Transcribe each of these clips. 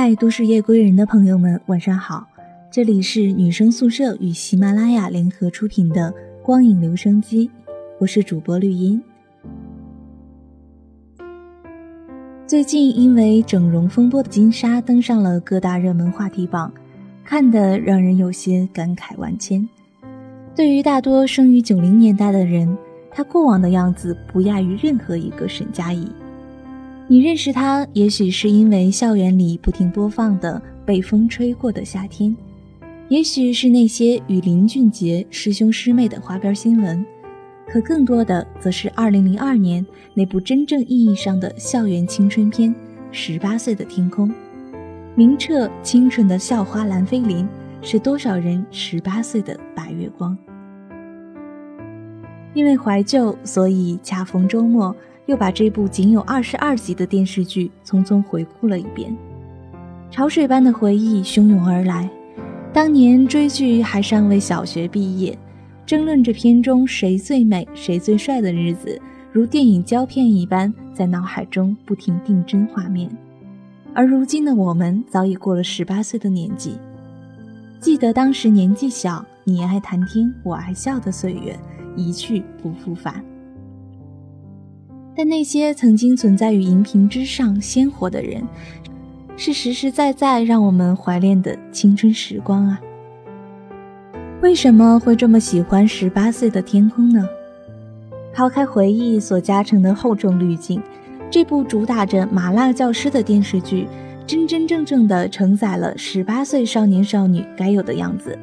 嗨，都市夜归人的朋友们，晚上好！这里是女生宿舍与喜马拉雅联合出品的《光影留声机》，我是主播绿茵。最近因为整容风波的金莎登上了各大热门话题榜，看得让人有些感慨万千。对于大多生于九零年代的人，她过往的样子不亚于任何一个沈佳宜。你认识他，也许是因为校园里不停播放的《被风吹过的夏天》，也许是那些与林俊杰师兄师妹的花边新闻。可更多的则是2002年那部真正意义上的校园青春片《十八岁的天空》，明澈清纯的校花蓝菲林，是多少人十八岁的白月光。因为怀旧，所以恰逢周末又把这部仅有二十二集的电视剧匆匆回顾了一遍，潮水般的回忆汹涌而来。当年追剧还尚未小学毕业。争论着片中谁最美、谁最帅的日子，如电影胶片一般在脑海中不停定帧画面。而如今的我们早已过了十八岁的年纪，记得当时年纪小，你爱谈天，我爱笑的岁月一去不复返。但那些曾经存在于荧屏之上鲜活的人，是实实在在让我们怀恋的青春时光啊！为什么会这么喜欢十八岁的天空呢？抛开回忆所加成的厚重滤镜，这部主打着麻辣教师的电视剧，真真正正的承载了十八岁少年少女该有的样子。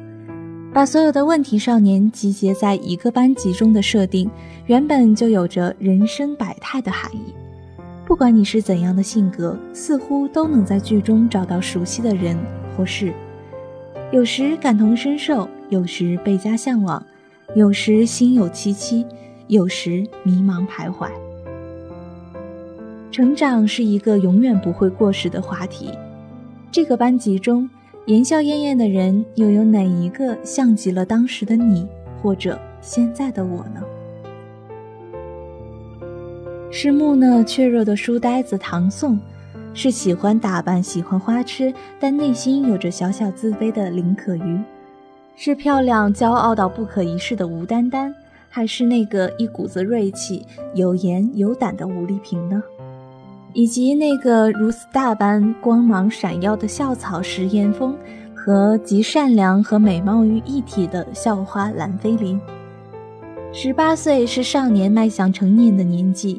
把所有的问题少年集结在一个班级中的设定，原本就有着人生百态的含义。不管你是怎样的性格，似乎都能在剧中找到熟悉的人或事。有时感同身受，有时倍加向往，有时心有戚戚，有时迷茫徘徊。成长是一个永远不会过时的话题。这个班级中，言笑晏晏的人，又有哪一个像极了当时的你，或者现在的我呢？是木讷怯弱的书呆子唐宋。是喜欢打扮、喜欢花痴，但内心有着小小自卑的林可瑜；是漂亮、骄傲到不可一世的吴丹丹，还是那个一股子锐气、有颜有胆的吴丽萍呢？以及那个如 star 般光芒闪耀的校草石岩峰，和集善良和美貌于一体的校花蓝菲林。十八岁是少年迈向成年的年纪，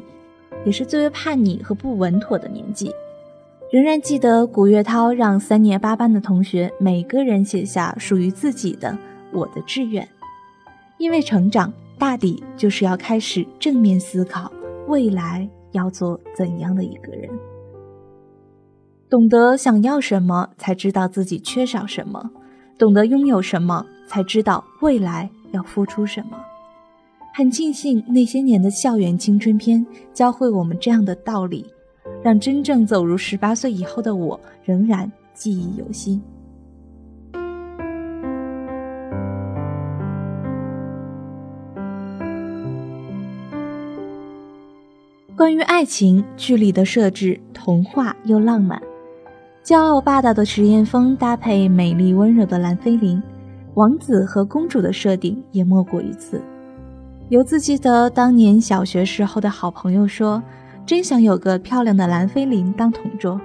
也是最为叛逆和不稳妥的年纪。仍然记得古月涛让三年八班的同学每个人写下属于自己的“我的志愿”，因为成长大抵就是要开始正面思考未来要做怎样的一个人，懂得想要什么，才知道自己缺少什么；懂得拥有什么，才知道未来要付出什么。很庆幸那些年的校园青春片教会我们这样的道理。让真正走入十八岁以后的我仍然记忆犹新。关于爱情，剧里的设置童话又浪漫，骄傲霸道的石岩峰搭配美丽温柔的蓝菲林，王子和公主的设定也莫过于此。犹自记得当年小学时候的好朋友说。真想有个漂亮的蓝菲林当同桌，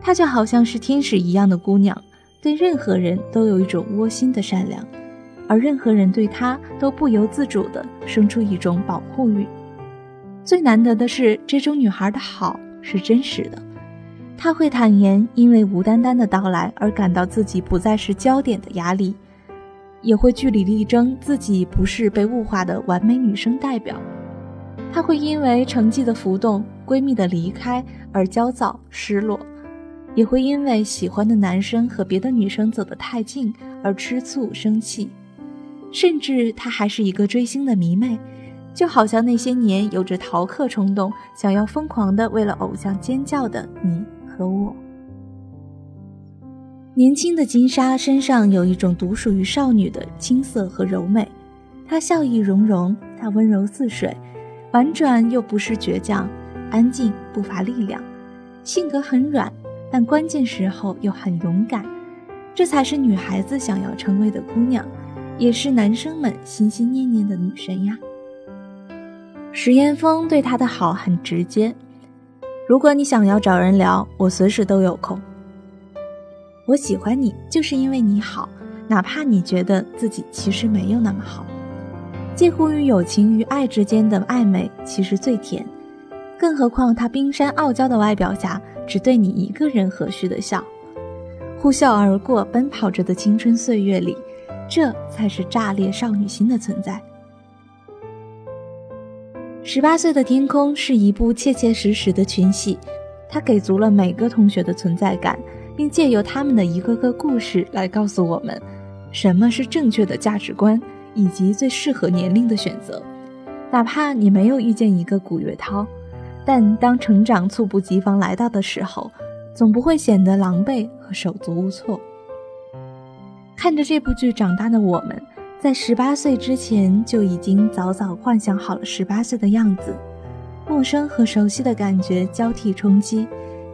她就好像是天使一样的姑娘，对任何人都有一种窝心的善良，而任何人对她都不由自主地生出一种保护欲。最难得的是，这种女孩的好是真实的，她会坦言因为吴丹丹的到来而感到自己不再是焦点的压力，也会据理力争自己不是被物化的完美女生代表。她会因为成绩的浮动、闺蜜的离开而焦躁失落，也会因为喜欢的男生和别的女生走得太近而吃醋生气，甚至她还是一个追星的迷妹，就好像那些年有着逃课冲动、想要疯狂的为了偶像尖叫的你和我。年轻的金莎身上有一种独属于少女的青涩和柔美，她笑意融融，她温柔似水。婉转又不失倔强，安静不乏力量，性格很软，但关键时候又很勇敢，这才是女孩子想要成为的姑娘，也是男生们心心念念的女神呀。石岩峰对她的好很直接，如果你想要找人聊，我随时都有空。我喜欢你，就是因为你好，哪怕你觉得自己其实没有那么好。介乎于友情与爱之间的暧昧，其实最甜。更何况他冰山傲娇的外表下，只对你一个人和煦的笑，呼啸而过，奔跑着的青春岁月里，这才是炸裂少女心的存在。十八岁的天空是一部切切实实的群戏，它给足了每个同学的存在感，并借由他们的一个个故事来告诉我们，什么是正确的价值观，以及最适合年龄的选择。哪怕你没有遇见一个古月涛。但当成长猝不及防来到的时候，总不会显得狼狈和手足无措。看着这部剧长大的我们，在十八岁之前就已经早早幻想好了十八岁的样子，陌生和熟悉的感觉交替冲击，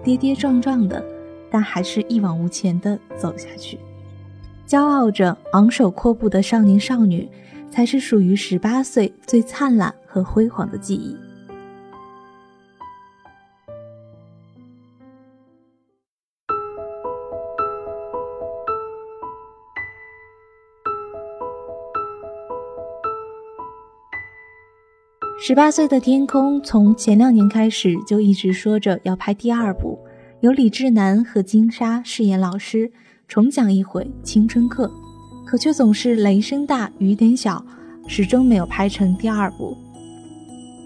跌跌撞撞的，但还是一往无前的走下去。骄傲着昂首阔步的少年少女，才是属于十八岁最灿烂和辉煌的记忆。十八岁的天空从前两年开始就一直说着要拍第二部，由李智南和金莎饰演老师，重讲一回青春课，可却总是雷声大雨点小，始终没有拍成第二部。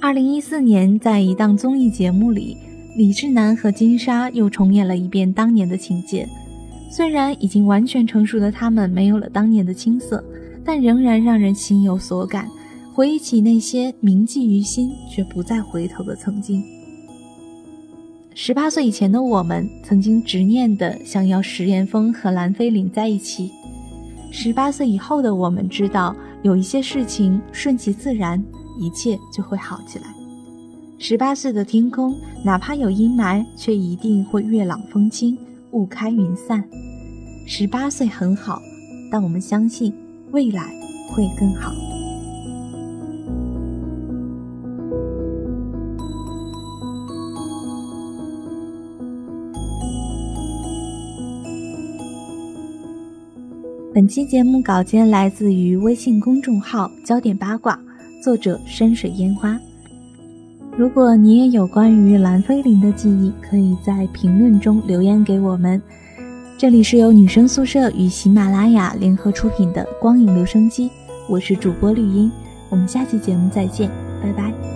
二零一四年，在一档综艺节目里，李智南和金莎又重演了一遍当年的情节，虽然已经完全成熟的他们没有了当年的青涩，但仍然让人心有所感。回忆起那些铭记于心却不再回头的曾经，十八岁以前的我们曾经执念的想要石岩峰和蓝菲林在一起；十八岁以后的我们知道，有一些事情顺其自然，一切就会好起来。十八岁的天空，哪怕有阴霾，却一定会月朗风清，雾开云散。十八岁很好，但我们相信未来会更好。本期节目稿件来自于微信公众号“焦点八卦”，作者山水烟花。如果你也有关于蓝菲林的记忆，可以在评论中留言给我们。这里是由女生宿舍与喜马拉雅联合出品的光影留声机，我是主播绿茵，我们下期节目再见，拜拜。